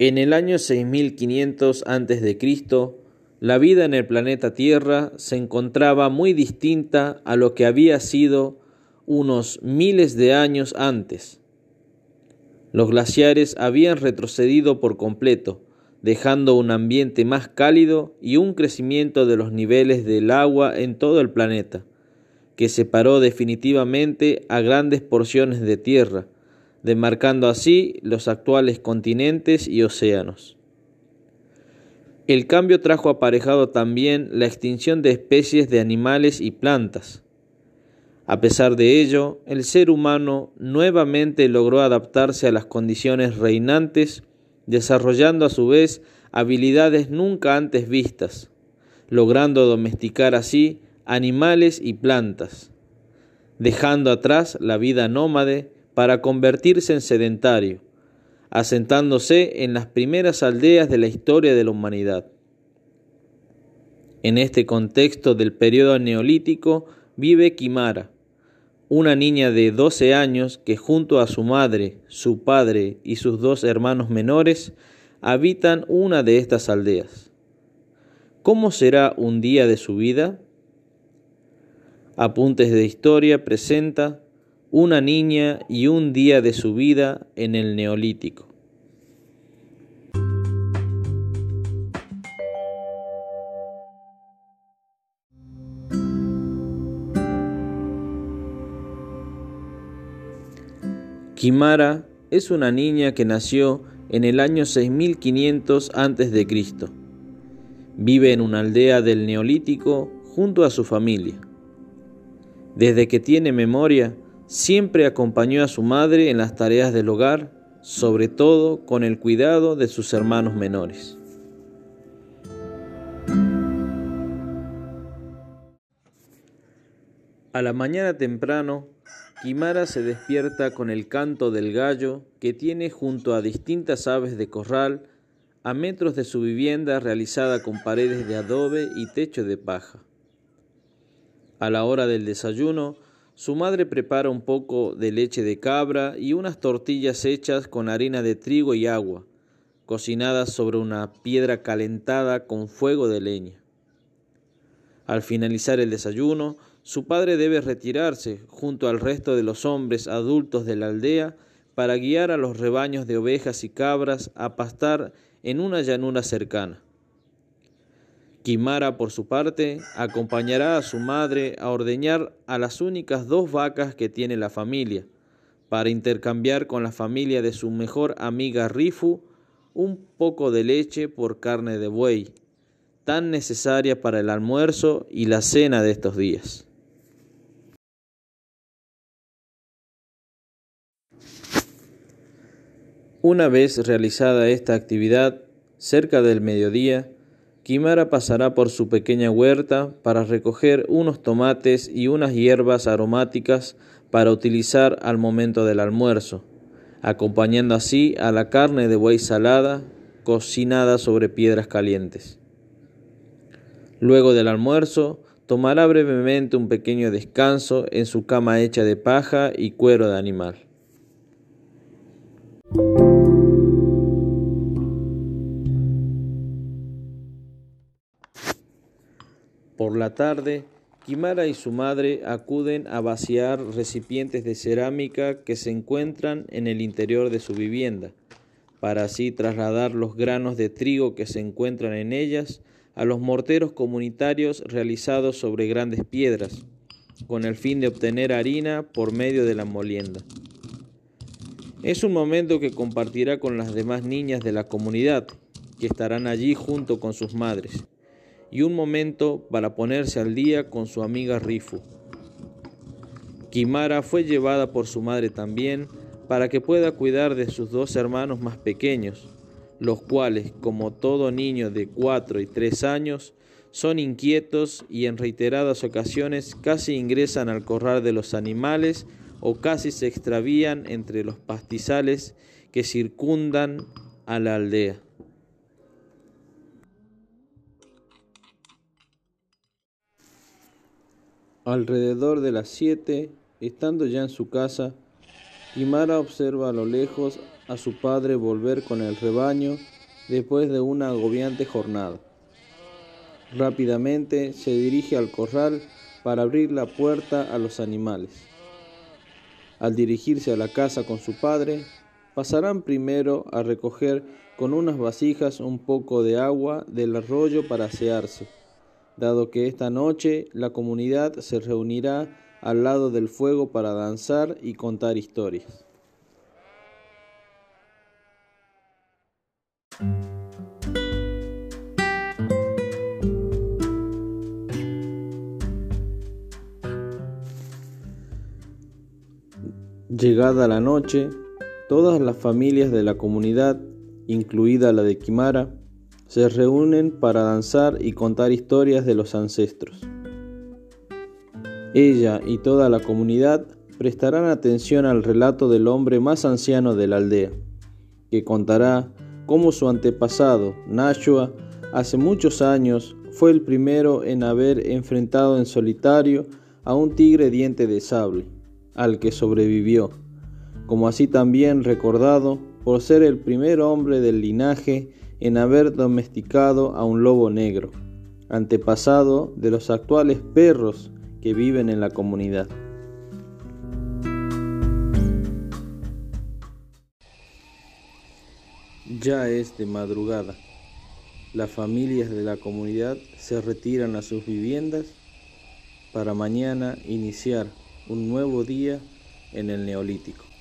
En el año 6500 a.C., la vida en el planeta Tierra se encontraba muy distinta a lo que había sido unos miles de años antes. Los glaciares habían retrocedido por completo, dejando un ambiente más cálido y un crecimiento de los niveles del agua en todo el planeta, que separó definitivamente a grandes porciones de tierra, demarcando así los actuales continentes y océanos. El cambio trajo aparejado también la extinción de especies de animales y plantas. A pesar de ello, el ser humano nuevamente logró adaptarse a las condiciones reinantes, desarrollando a su vez habilidades nunca antes vistas, logrando domesticar así animales y plantas, dejando atrás la vida nómade para convertirse en sedentario, asentándose en las primeras aldeas de la historia de la humanidad. En este contexto del periodo neolítico vive Kimara, una niña de 12 años que junto a su madre, su padre y sus dos hermanos menores habitan una de estas aldeas. ¿Cómo será un día de su vida? Apuntes de Historia presenta una niña y un día de su vida en el Neolítico. Kimara es una niña que nació en el año 6500 a.C. Vive en una aldea del Neolítico junto a su familia. Desde que tiene memoria, Siempre acompañó a su madre en las tareas del hogar, sobre todo con el cuidado de sus hermanos menores. A la mañana temprano, Kimara se despierta con el canto del gallo que tiene junto a distintas aves de corral a metros de su vivienda realizada con paredes de adobe y techo de paja. A la hora del desayuno, su madre prepara un poco de leche de cabra y unas tortillas hechas con harina de trigo y agua, cocinadas sobre una piedra calentada con fuego de leña. Al finalizar el desayuno, su padre debe retirarse junto al resto de los hombres adultos de la aldea para guiar a los rebaños de ovejas y cabras a pastar en una llanura cercana. Kimara, por su parte, acompañará a su madre a ordeñar a las únicas dos vacas que tiene la familia, para intercambiar con la familia de su mejor amiga Rifu un poco de leche por carne de buey, tan necesaria para el almuerzo y la cena de estos días. Una vez realizada esta actividad, cerca del mediodía, Kimara pasará por su pequeña huerta para recoger unos tomates y unas hierbas aromáticas para utilizar al momento del almuerzo, acompañando así a la carne de buey salada cocinada sobre piedras calientes. Luego del almuerzo, tomará brevemente un pequeño descanso en su cama hecha de paja y cuero de animal. La tarde, Kimara y su madre acuden a vaciar recipientes de cerámica que se encuentran en el interior de su vivienda, para así trasladar los granos de trigo que se encuentran en ellas a los morteros comunitarios realizados sobre grandes piedras, con el fin de obtener harina por medio de la molienda. Es un momento que compartirá con las demás niñas de la comunidad, que estarán allí junto con sus madres y un momento para ponerse al día con su amiga Rifu. Kimara fue llevada por su madre también para que pueda cuidar de sus dos hermanos más pequeños, los cuales, como todo niño de cuatro y tres años, son inquietos y en reiteradas ocasiones casi ingresan al corral de los animales o casi se extravían entre los pastizales que circundan a la aldea. Alrededor de las siete, estando ya en su casa, Kimara observa a lo lejos a su padre volver con el rebaño después de una agobiante jornada. Rápidamente se dirige al corral para abrir la puerta a los animales. Al dirigirse a la casa con su padre, pasarán primero a recoger con unas vasijas un poco de agua del arroyo para asearse, dado que esta noche la comunidad se reunirá al lado del fuego para danzar y contar historias. Llegada la noche, todas las familias de la comunidad, incluida la de Quimara, se reúnen para danzar y contar historias de los ancestros. Ella y toda la comunidad prestarán atención al relato del hombre más anciano de la aldea, que contará cómo su antepasado, Nashua, hace muchos años fue el primero en haber enfrentado en solitario a un tigre diente de sable al que sobrevivió, como así también recordado por ser el primer hombre del linaje en haber domesticado a un lobo negro, antepasado de los actuales perros que viven en la comunidad. Ya es de madrugada. Las familias de la comunidad se retiran a sus viviendas para mañana iniciar un nuevo día en el neolítico.